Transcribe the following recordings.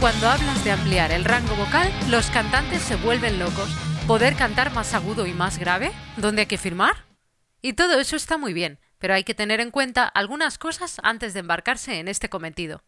Cuando hablas de ampliar el rango vocal, los cantantes se vuelven locos. ¿Poder cantar más agudo y más grave? ¿Dónde hay que firmar? Y todo eso está muy bien, pero hay que tener en cuenta algunas cosas antes de embarcarse en este cometido.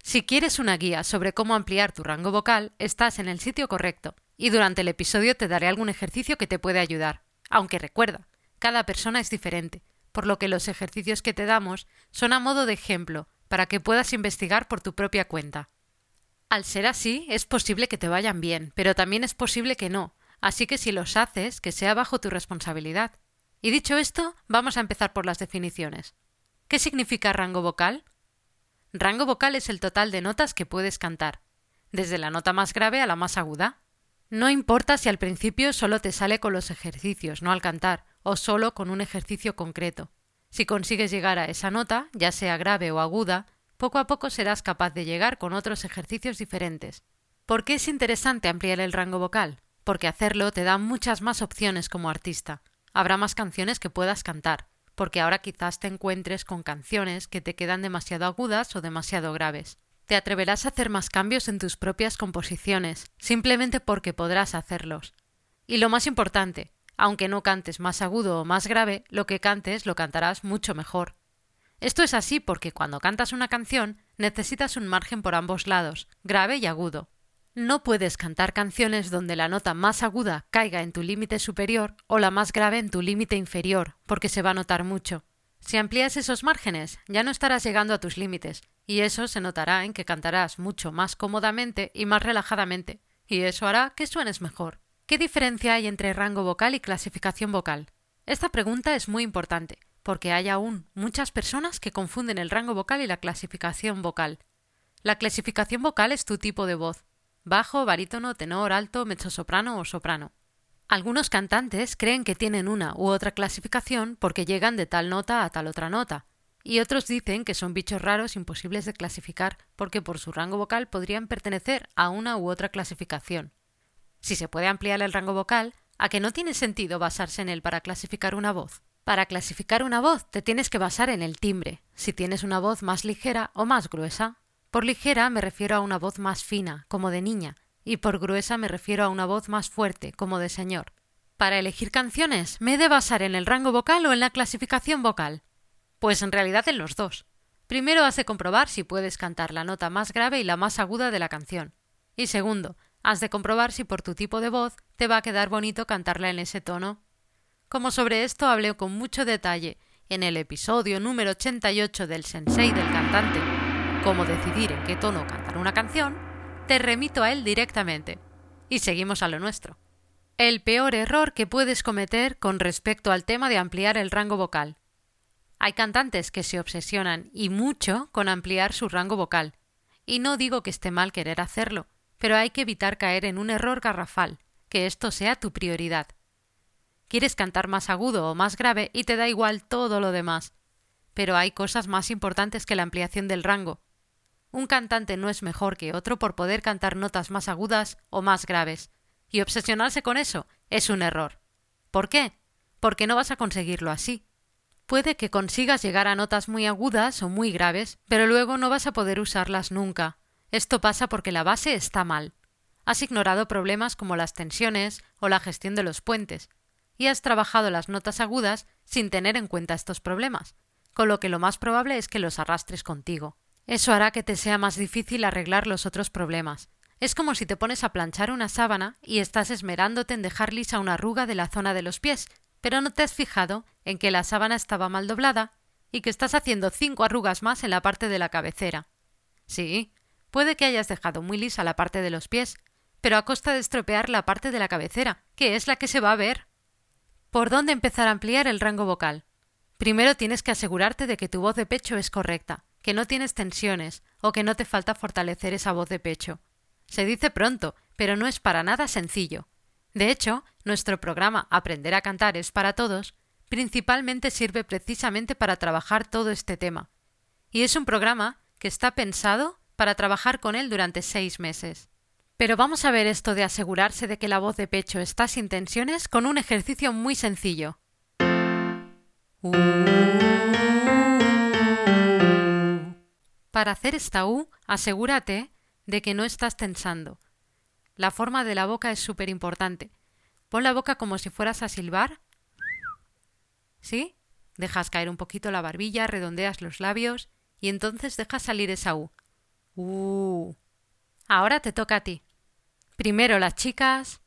Si quieres una guía sobre cómo ampliar tu rango vocal, estás en el sitio correcto, y durante el episodio te daré algún ejercicio que te puede ayudar. Aunque recuerda, cada persona es diferente, por lo que los ejercicios que te damos son a modo de ejemplo, para que puedas investigar por tu propia cuenta. Al ser así, es posible que te vayan bien, pero también es posible que no, así que si los haces, que sea bajo tu responsabilidad. Y dicho esto, vamos a empezar por las definiciones. ¿Qué significa rango vocal? Rango vocal es el total de notas que puedes cantar, desde la nota más grave a la más aguda. No importa si al principio solo te sale con los ejercicios, no al cantar, o solo con un ejercicio concreto. Si consigues llegar a esa nota, ya sea grave o aguda, poco a poco serás capaz de llegar con otros ejercicios diferentes. ¿Por qué es interesante ampliar el rango vocal? Porque hacerlo te da muchas más opciones como artista. Habrá más canciones que puedas cantar, porque ahora quizás te encuentres con canciones que te quedan demasiado agudas o demasiado graves. Te atreverás a hacer más cambios en tus propias composiciones, simplemente porque podrás hacerlos. Y lo más importante, aunque no cantes más agudo o más grave, lo que cantes lo cantarás mucho mejor. Esto es así porque cuando cantas una canción necesitas un margen por ambos lados, grave y agudo. No puedes cantar canciones donde la nota más aguda caiga en tu límite superior o la más grave en tu límite inferior, porque se va a notar mucho. Si amplías esos márgenes, ya no estarás llegando a tus límites, y eso se notará en que cantarás mucho más cómodamente y más relajadamente, y eso hará que suenes mejor. ¿Qué diferencia hay entre rango vocal y clasificación vocal? Esta pregunta es muy importante, porque hay aún muchas personas que confunden el rango vocal y la clasificación vocal. La clasificación vocal es tu tipo de voz, bajo, barítono, tenor, alto, mezzosoprano o soprano. Algunos cantantes creen que tienen una u otra clasificación porque llegan de tal nota a tal otra nota, y otros dicen que son bichos raros imposibles de clasificar porque por su rango vocal podrían pertenecer a una u otra clasificación. Si se puede ampliar el rango vocal, ¿a que no tiene sentido basarse en él para clasificar una voz? Para clasificar una voz te tienes que basar en el timbre, si tienes una voz más ligera o más gruesa. Por ligera me refiero a una voz más fina, como de niña, y por gruesa me refiero a una voz más fuerte, como de señor. Para elegir canciones, ¿me he de basar en el rango vocal o en la clasificación vocal? Pues en realidad en los dos. Primero has de comprobar si puedes cantar la nota más grave y la más aguda de la canción. Y segundo, has de comprobar si por tu tipo de voz te va a quedar bonito cantarla en ese tono como sobre esto hablé con mucho detalle en el episodio número 88 del Sensei del cantante, cómo decidir en qué tono cantar una canción, te remito a él directamente. Y seguimos a lo nuestro. El peor error que puedes cometer con respecto al tema de ampliar el rango vocal. Hay cantantes que se obsesionan y mucho con ampliar su rango vocal. Y no digo que esté mal querer hacerlo, pero hay que evitar caer en un error garrafal, que esto sea tu prioridad. Quieres cantar más agudo o más grave y te da igual todo lo demás. Pero hay cosas más importantes que la ampliación del rango. Un cantante no es mejor que otro por poder cantar notas más agudas o más graves, y obsesionarse con eso es un error. ¿Por qué? Porque no vas a conseguirlo así. Puede que consigas llegar a notas muy agudas o muy graves, pero luego no vas a poder usarlas nunca. Esto pasa porque la base está mal. Has ignorado problemas como las tensiones o la gestión de los puentes, y has trabajado las notas agudas sin tener en cuenta estos problemas, con lo que lo más probable es que los arrastres contigo. Eso hará que te sea más difícil arreglar los otros problemas. Es como si te pones a planchar una sábana y estás esmerándote en dejar lisa una arruga de la zona de los pies, pero no te has fijado en que la sábana estaba mal doblada y que estás haciendo cinco arrugas más en la parte de la cabecera. Sí, puede que hayas dejado muy lisa la parte de los pies, pero a costa de estropear la parte de la cabecera, que es la que se va a ver. ¿Por dónde empezar a ampliar el rango vocal? Primero tienes que asegurarte de que tu voz de pecho es correcta, que no tienes tensiones o que no te falta fortalecer esa voz de pecho. Se dice pronto, pero no es para nada sencillo. De hecho, nuestro programa Aprender a cantar es para todos principalmente sirve precisamente para trabajar todo este tema. Y es un programa que está pensado para trabajar con él durante seis meses. Pero vamos a ver esto de asegurarse de que la voz de pecho está sin tensiones con un ejercicio muy sencillo. Para hacer esta U, asegúrate de que no estás tensando. La forma de la boca es súper importante. Pon la boca como si fueras a silbar. ¿Sí? Dejas caer un poquito la barbilla, redondeas los labios y entonces dejas salir esa U. Uh. Ahora te toca a ti. Primero las chicas.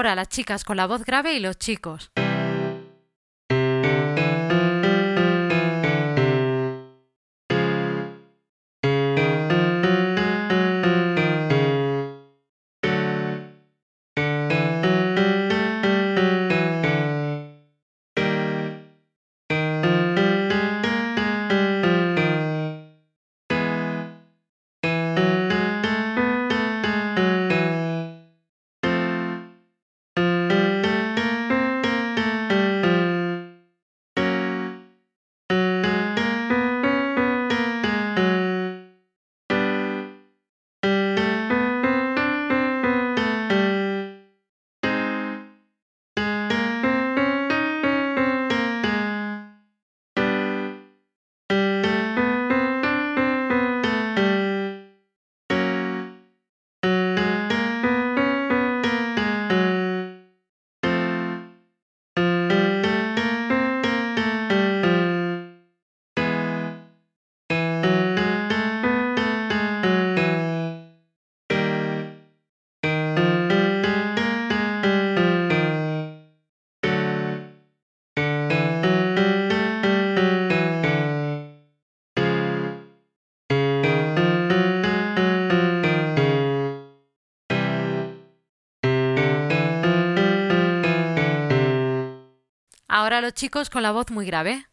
Ahora las chicas con la voz grave y los chicos. Ahora los chicos con la voz muy grave.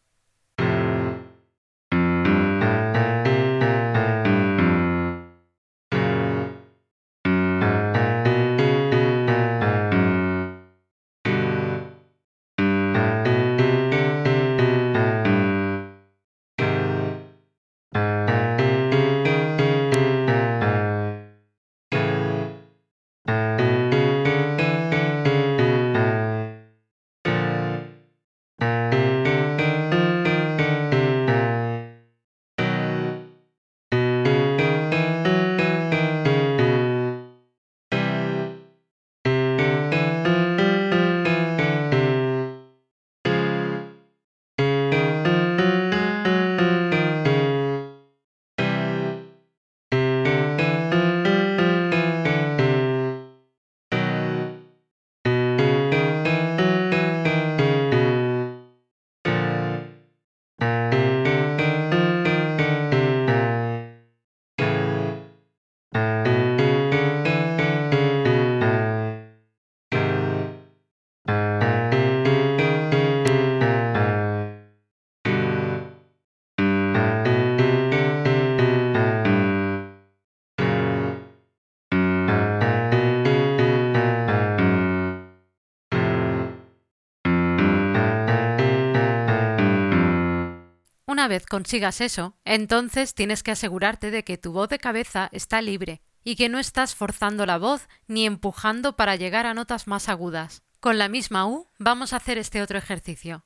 Consigas eso, entonces tienes que asegurarte de que tu voz de cabeza está libre y que no estás forzando la voz ni empujando para llegar a notas más agudas. Con la misma U vamos a hacer este otro ejercicio.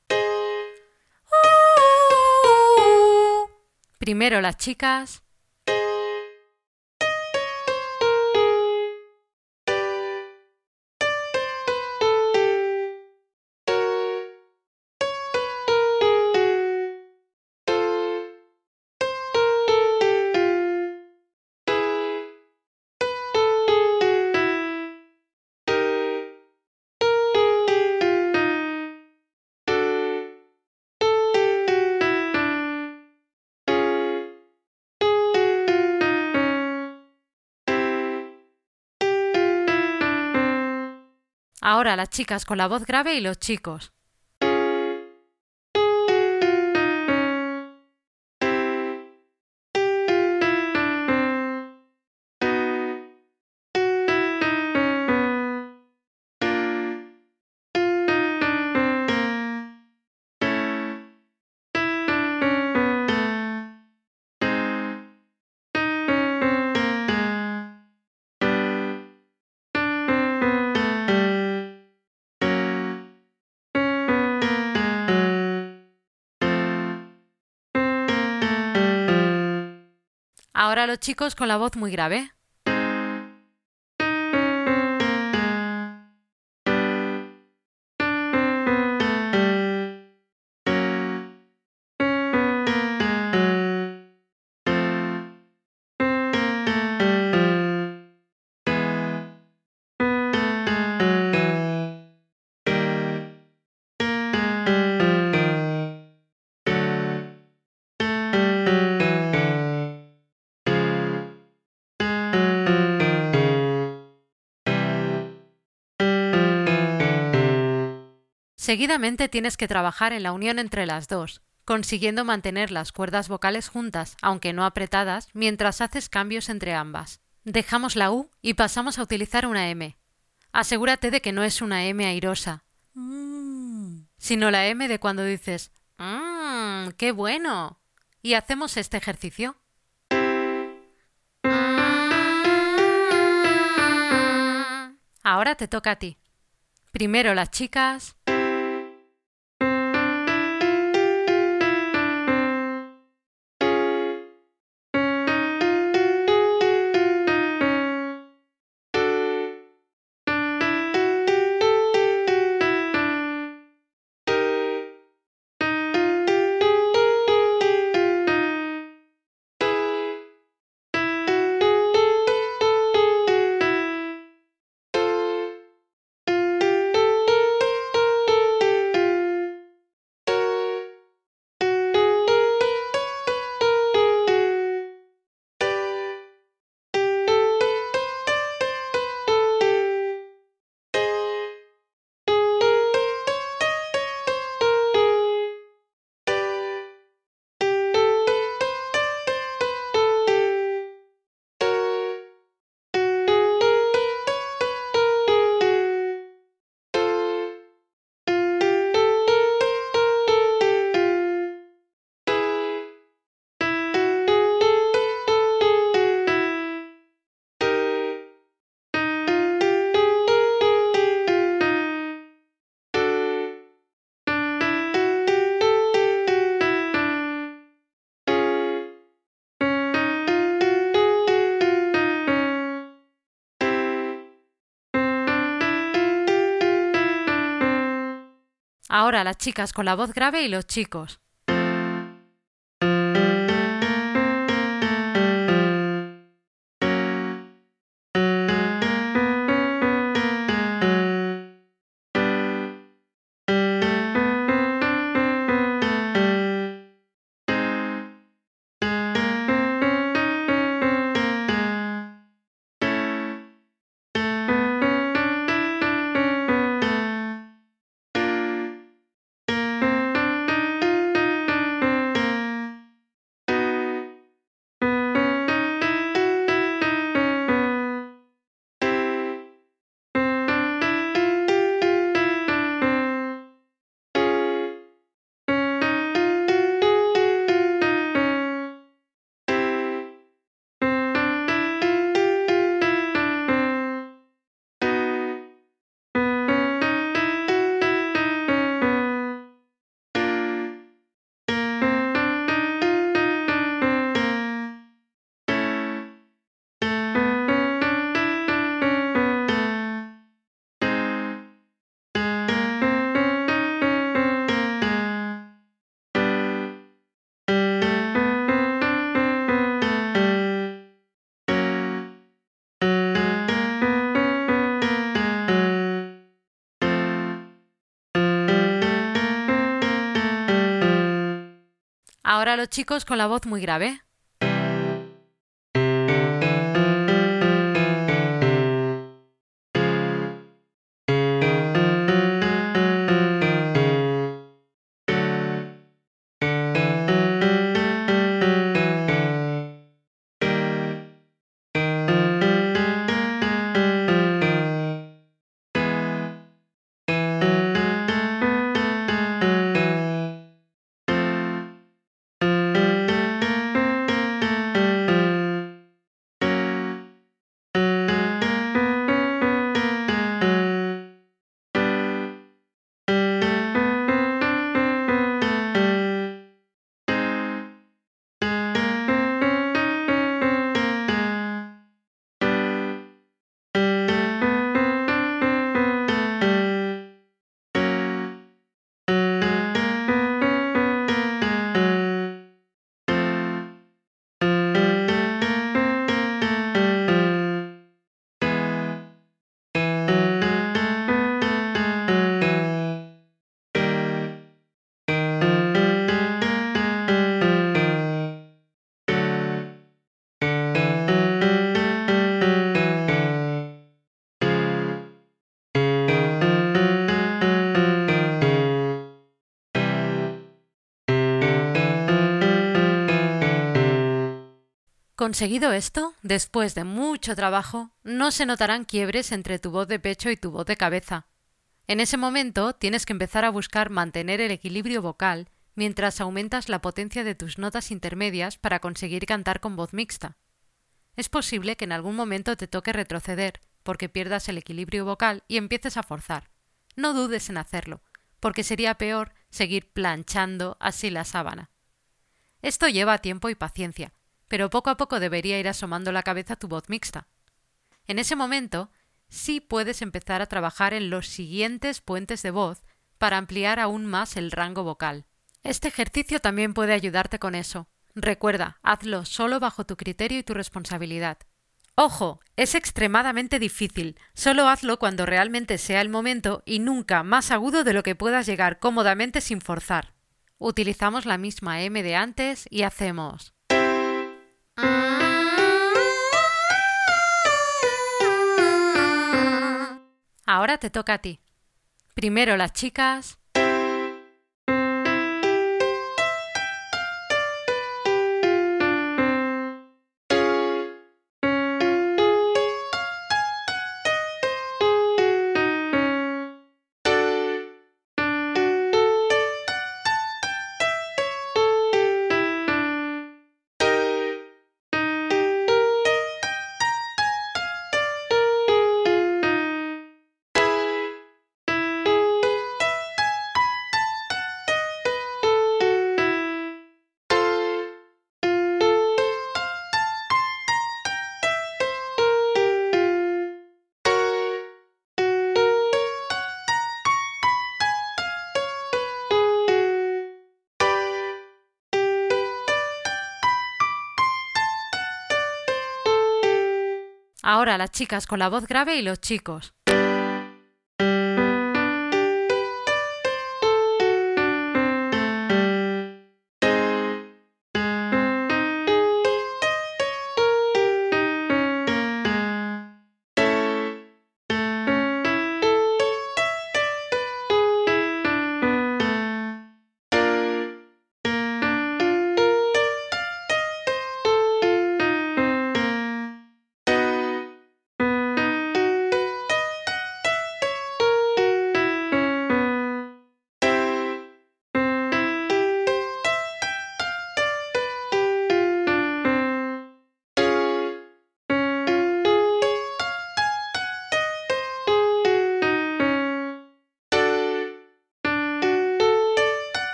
Primero las chicas, Ahora las chicas con la voz grave y los chicos. Ahora los chicos con la voz muy grave. Seguidamente tienes que trabajar en la unión entre las dos, consiguiendo mantener las cuerdas vocales juntas, aunque no apretadas, mientras haces cambios entre ambas. Dejamos la U y pasamos a utilizar una M. Asegúrate de que no es una M airosa, sino la M de cuando dices ¡Mmm! ¡Qué bueno! Y hacemos este ejercicio. Ahora te toca a ti. Primero las chicas. Ahora las chicas con la voz grave y los chicos. Ahora los chicos con la voz muy grave. Conseguido esto, después de mucho trabajo, no se notarán quiebres entre tu voz de pecho y tu voz de cabeza. En ese momento tienes que empezar a buscar mantener el equilibrio vocal mientras aumentas la potencia de tus notas intermedias para conseguir cantar con voz mixta. Es posible que en algún momento te toque retroceder porque pierdas el equilibrio vocal y empieces a forzar. No dudes en hacerlo, porque sería peor seguir planchando así la sábana. Esto lleva tiempo y paciencia, pero poco a poco debería ir asomando la cabeza tu voz mixta. En ese momento, sí puedes empezar a trabajar en los siguientes puentes de voz para ampliar aún más el rango vocal. Este ejercicio también puede ayudarte con eso. Recuerda, hazlo solo bajo tu criterio y tu responsabilidad. Ojo, es extremadamente difícil. Solo hazlo cuando realmente sea el momento y nunca más agudo de lo que puedas llegar cómodamente sin forzar. Utilizamos la misma M de antes y hacemos Ahora te toca a ti. Primero las chicas, Ahora las chicas con la voz grave y los chicos.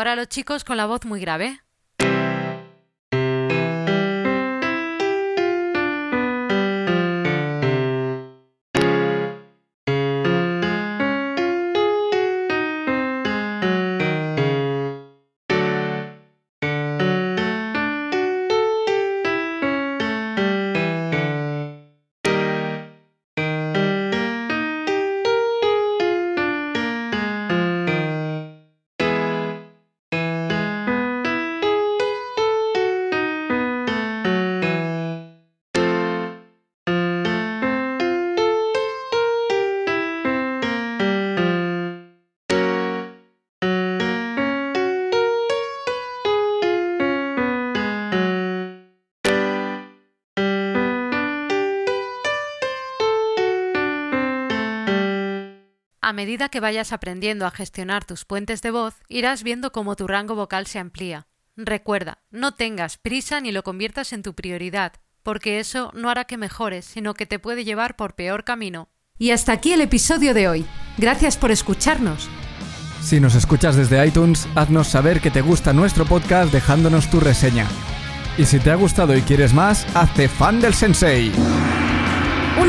Ahora los chicos con la voz muy grave. A medida que vayas aprendiendo a gestionar tus puentes de voz, irás viendo cómo tu rango vocal se amplía. Recuerda, no tengas prisa ni lo conviertas en tu prioridad, porque eso no hará que mejores, sino que te puede llevar por peor camino. Y hasta aquí el episodio de hoy. Gracias por escucharnos. Si nos escuchas desde iTunes, haznos saber que te gusta nuestro podcast dejándonos tu reseña. Y si te ha gustado y quieres más, hazte fan del sensei.